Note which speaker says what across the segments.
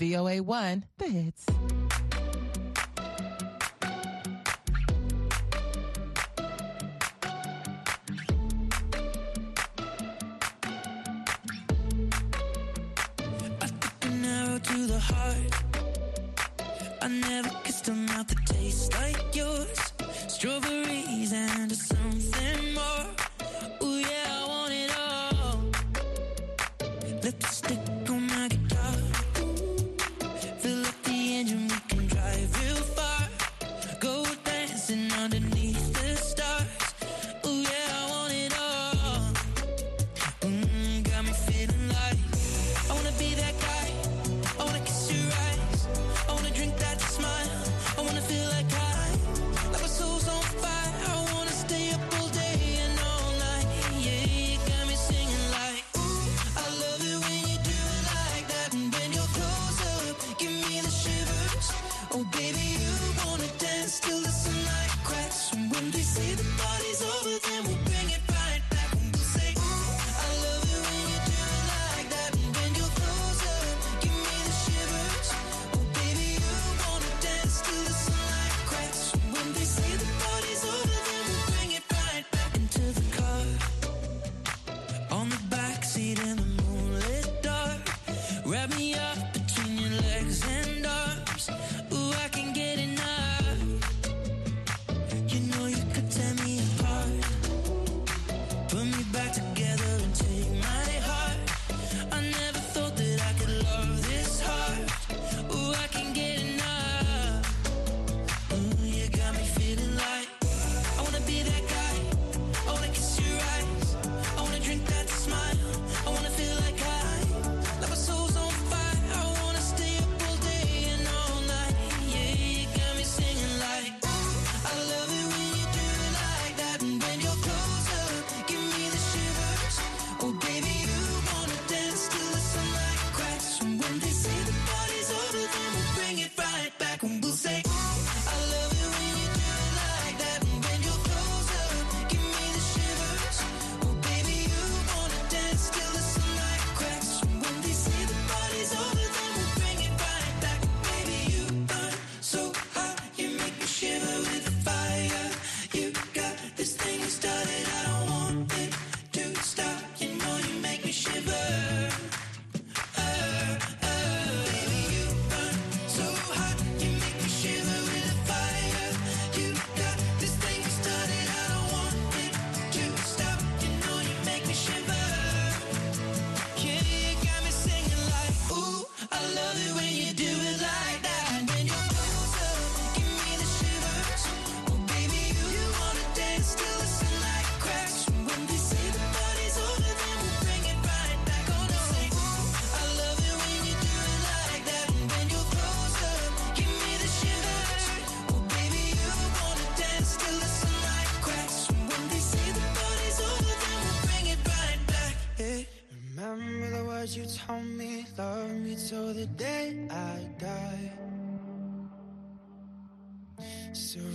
Speaker 1: VOA1, the hits.
Speaker 2: to the heart. I never kissed a mouth that tastes like yours. Strawberries and
Speaker 3: a sun.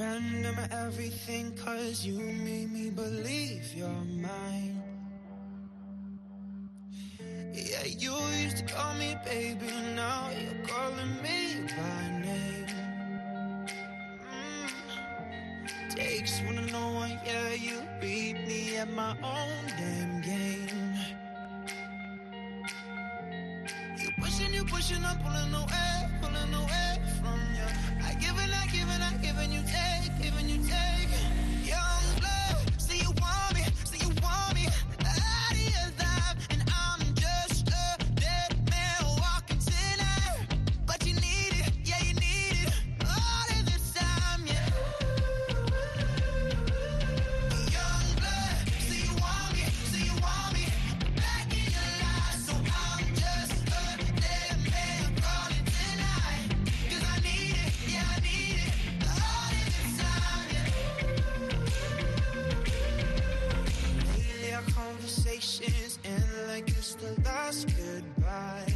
Speaker 3: surrender my everything cause you made me believe you're mine. Yeah, you used to call me baby, now you're calling me by name. Mm. Takes one to know one, yeah, you beat me at my own damn game. You pushing, you pushing, I'm pulling away, pulling away from you. I give and I give and I give and you take last goodbye.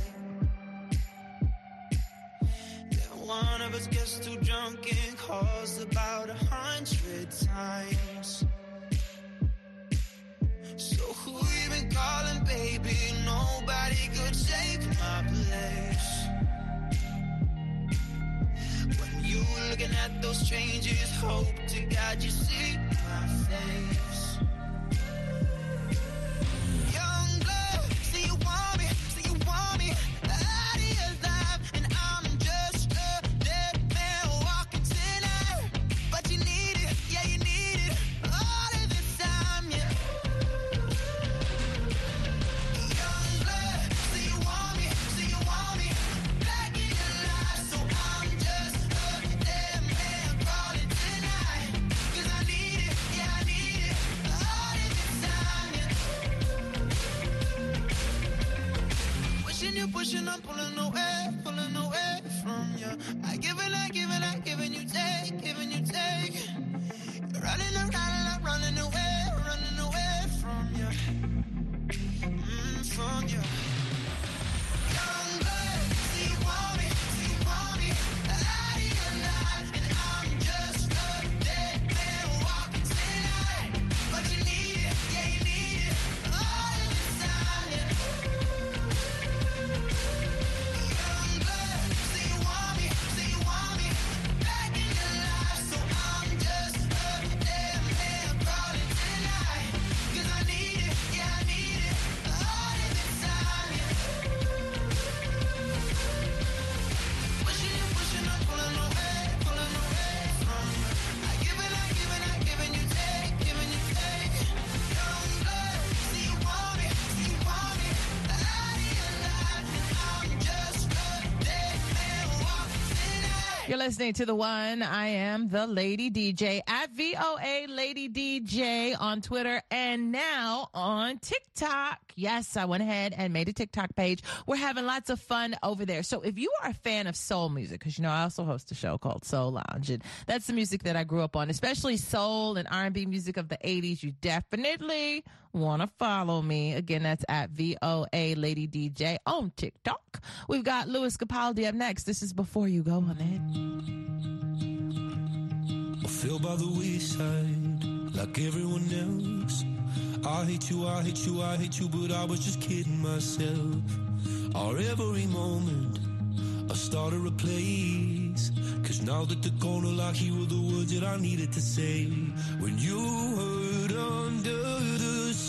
Speaker 3: Yeah, one of us gets too drunk and calls about a hundred times. So who you been calling, baby? Nobody could save my place.
Speaker 4: When you looking at those changes, hope to God you see my face. Pushing I'm pulling away, pulling away from you. I give and You're
Speaker 1: listening to the one. I am the Lady DJ at VOA Lady DJ on Twitter and now on TikTok. Yes, I went ahead and made a TikTok page. We're having lots of fun over there. So if you are a fan of soul music, because you know I also host a show called Soul Lounge, and that's the music that I grew up on, especially soul and R&B music of the 80s. You definitely want to follow me. Again, that's at VOA Lady DJ on TikTok. We've got Lewis Capaldi up next. This is Before You Go on it.
Speaker 5: I feel by the wayside like everyone else. I hate you, I hate you, I hate you, but I was just kidding myself. Our every moment, I started a place. Cause now that the corner lock, here were the words that I needed to say. When you hurt under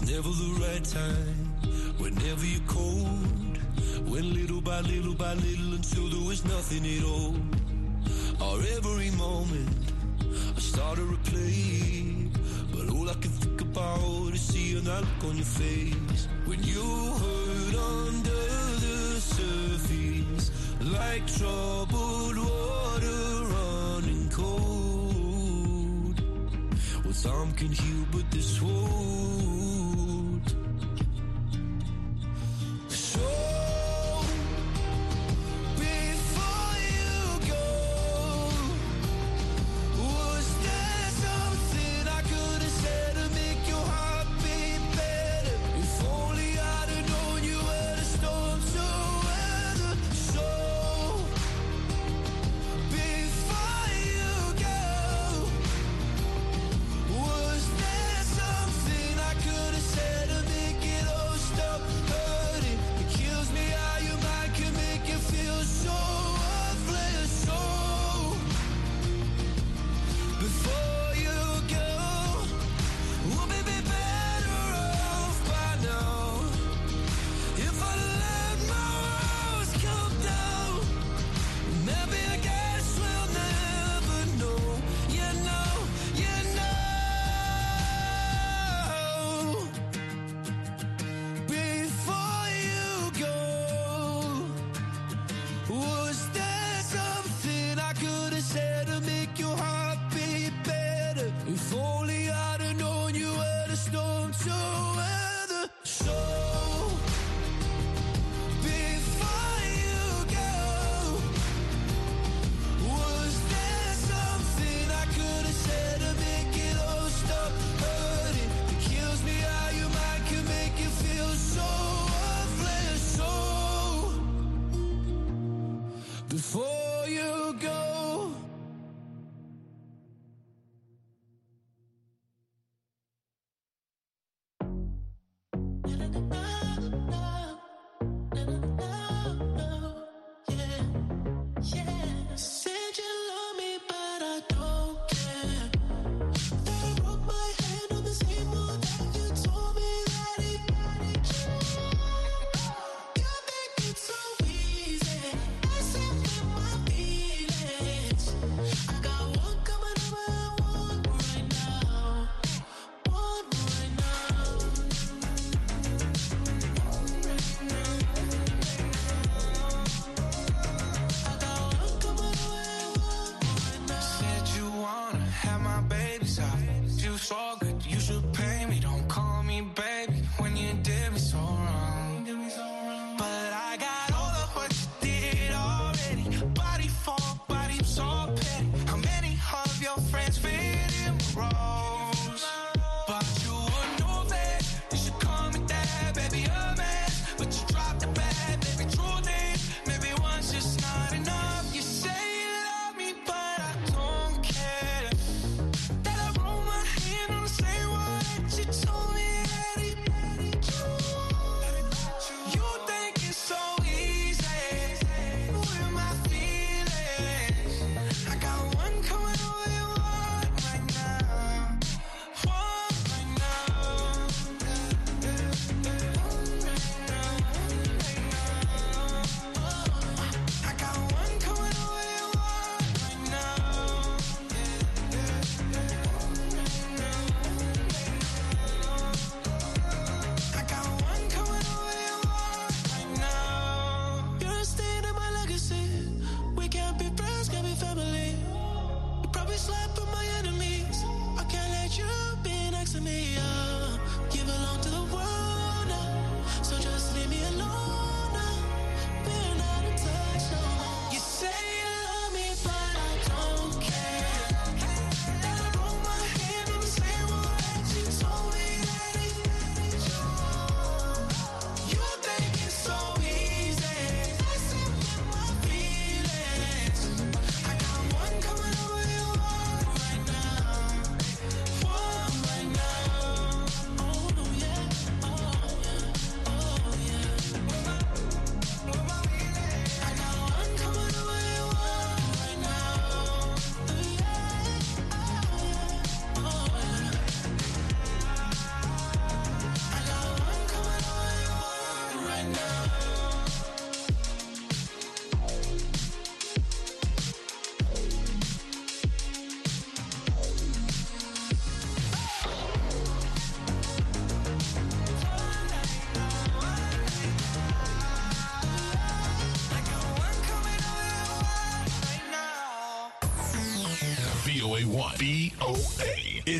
Speaker 5: Was never the right time. Whenever you're cold, went little by little by little until there was nothing at all. Our every moment. I started to play, but all I can think about is seeing that look on your face when you hurt under the surface, like troubled water running cold. Well, time can heal, but this won't.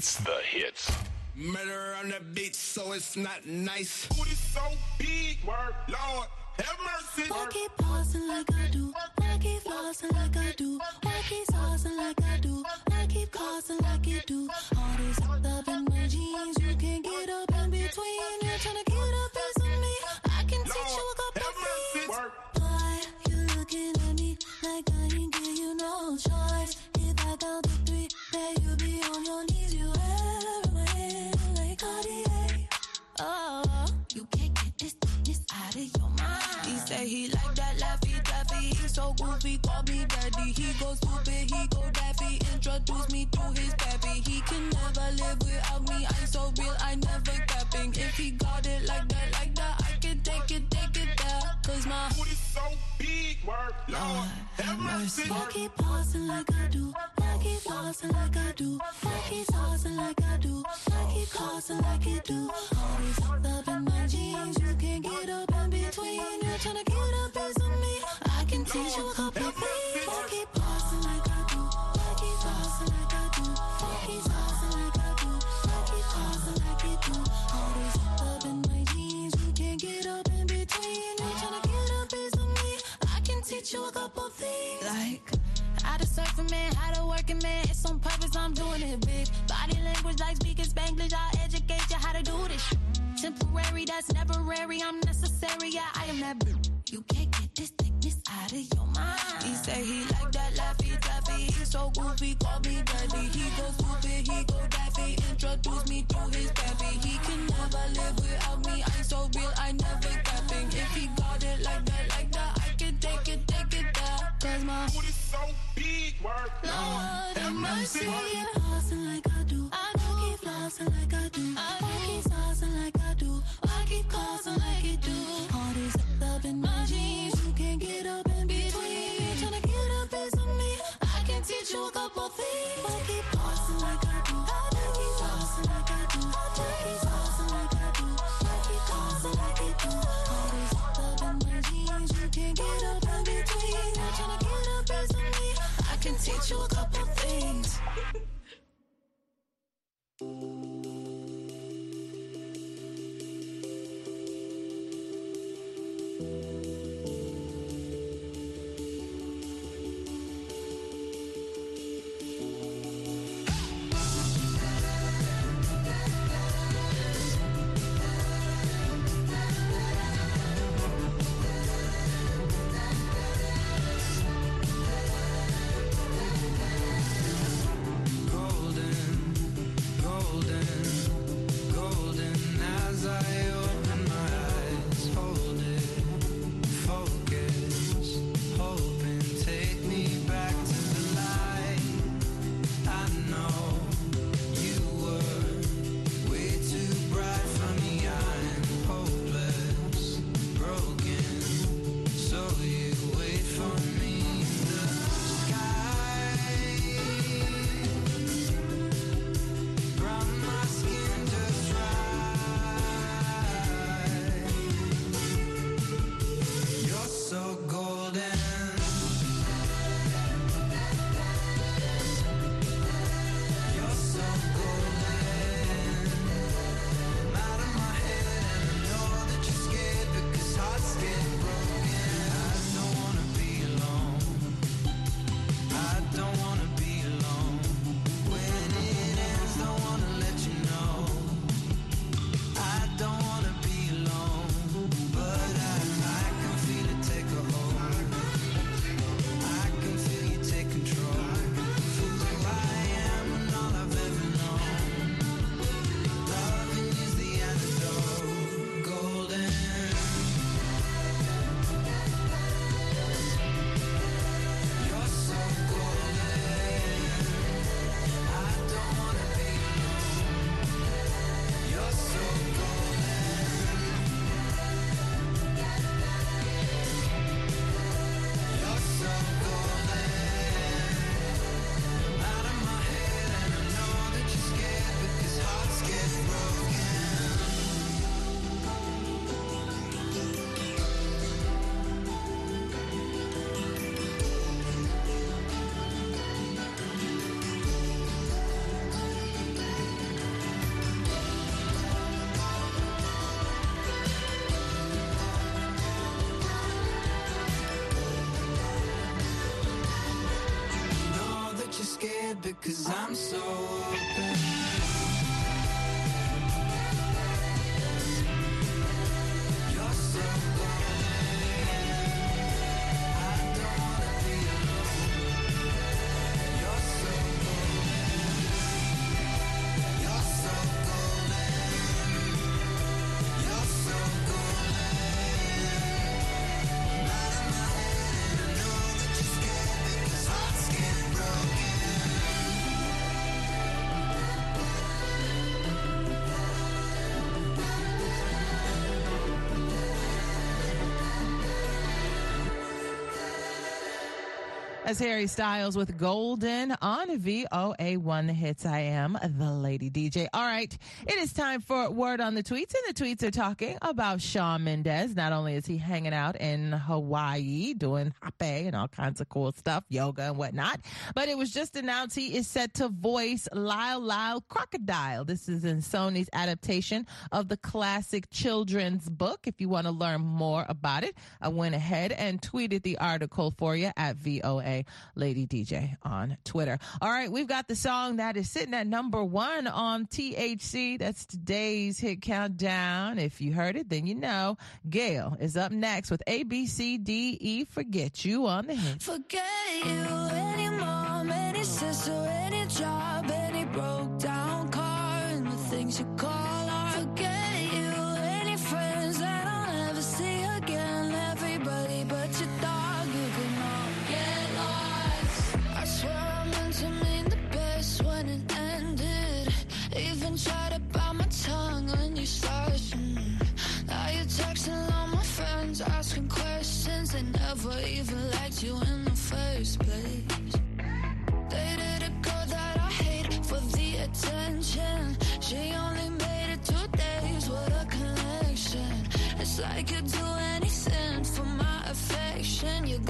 Speaker 6: It's the hits.
Speaker 4: Murder on the beach, so it's not nice. Booty so big, word, Lord, have mercy.
Speaker 7: Why keep pausing like I do? Why keep flossing like I do? Why keep saucing like I do? Why keep causing like you do? All this hooked up in my jeans, you can't get up in between. You're trying to get up into me. I can teach you a couple things. Why you looking at me like I ain't give you no choice? I count to three, then you be on your knees. You have my hand like Cartier. Oh, you can't get this this out of your mind.
Speaker 3: He say he like that laffy taffy. He so goofy, call me daddy. He go stupid, he go daffy. Introduce me to his pappy. He can never live without me. I'm so real, I never capping. If he got it like that, like that, I can take it, take it there. Cause my
Speaker 4: Booty so big, word, Lord, have mercy.
Speaker 7: Why keep pausing like I do? Keep flossing like I do? Why keep saucing like I do? Why keep causing like you do? All these up in my jeans, you can't get up in between. You're trying to get up into me. I can teach you a couple things. Why keep like I do? Why keep like I do? Why keep saucing like I do? You do? All in my jeans, you can't get up in between. You're get up into me. I can teach you a couple.
Speaker 3: How to surf a man, how to man. It's on purpose, I'm doing it. Body language like speaking Spanglish. I'll educate you how to do this. Temporary, that's. I'm necessary. Yeah, I am that bitch. You can't get this thickness out of your mind. He say he like that laffy taffy. So goofy, call me daddy. He go stupid, he go daffy. Introduce me to his pappy. He can never live without me. I'm so real, I never Cause my
Speaker 4: Booty so big, word,
Speaker 3: Lord have mercy.
Speaker 7: Flossing like I do?
Speaker 3: I do.
Speaker 7: keep flossing like I do?
Speaker 3: I do.
Speaker 7: keep saucing like I do? Why keep causing like you do? All hooked up in my jeans, you can't get up in between. To get up into me. I can teach you a couple things.
Speaker 3: Cause I'm so
Speaker 1: As Harry Styles with Golden on VOA1 Hits. I am the lady DJ. All right. It is time for Word on the Tweets. And the tweets are talking about Shawn Mendes. Not only is he hanging out in Hawaii doing hape and all kinds of cool stuff, yoga and whatnot, but it was just announced he is set to voice Lyle Lyle Crocodile. This is in Sony's adaptation of the classic children's book. If you want to learn more about it, I went ahead and tweeted the article for you at VOA Lady DJ on Twitter. All right, we've got the song that is sitting at number one on THC. That's today's hit countdown. If you heard it, then you know. Gayle is up next with ABCDE Forget You on the hit.
Speaker 7: Forget you, any mom, any sister, any job, any broke down car, and the things you call. I could do anything for my affection. You're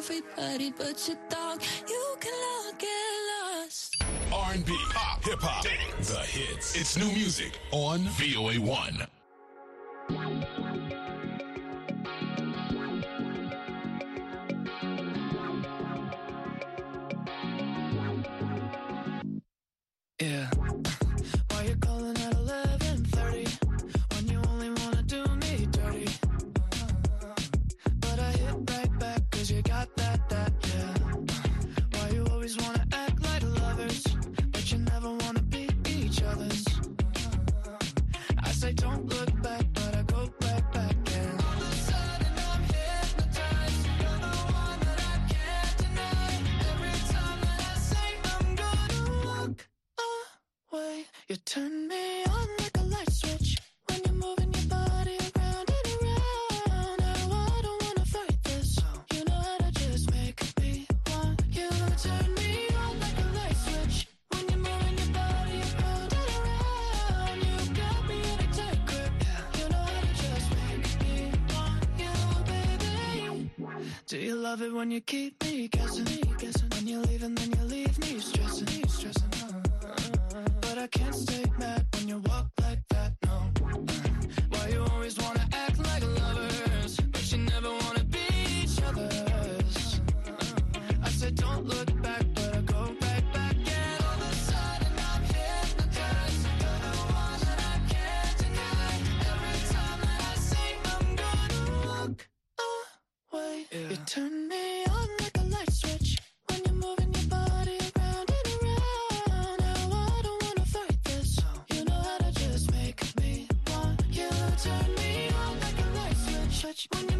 Speaker 7: everybody but your dog. You can all get lost.
Speaker 6: R&B, pop, hip hop, the hits. It's new music on VOA 1. love it when you keep me guessing, guessing. When you leave and then you leave me stressing, stressing. But I can't stay mad. touch when you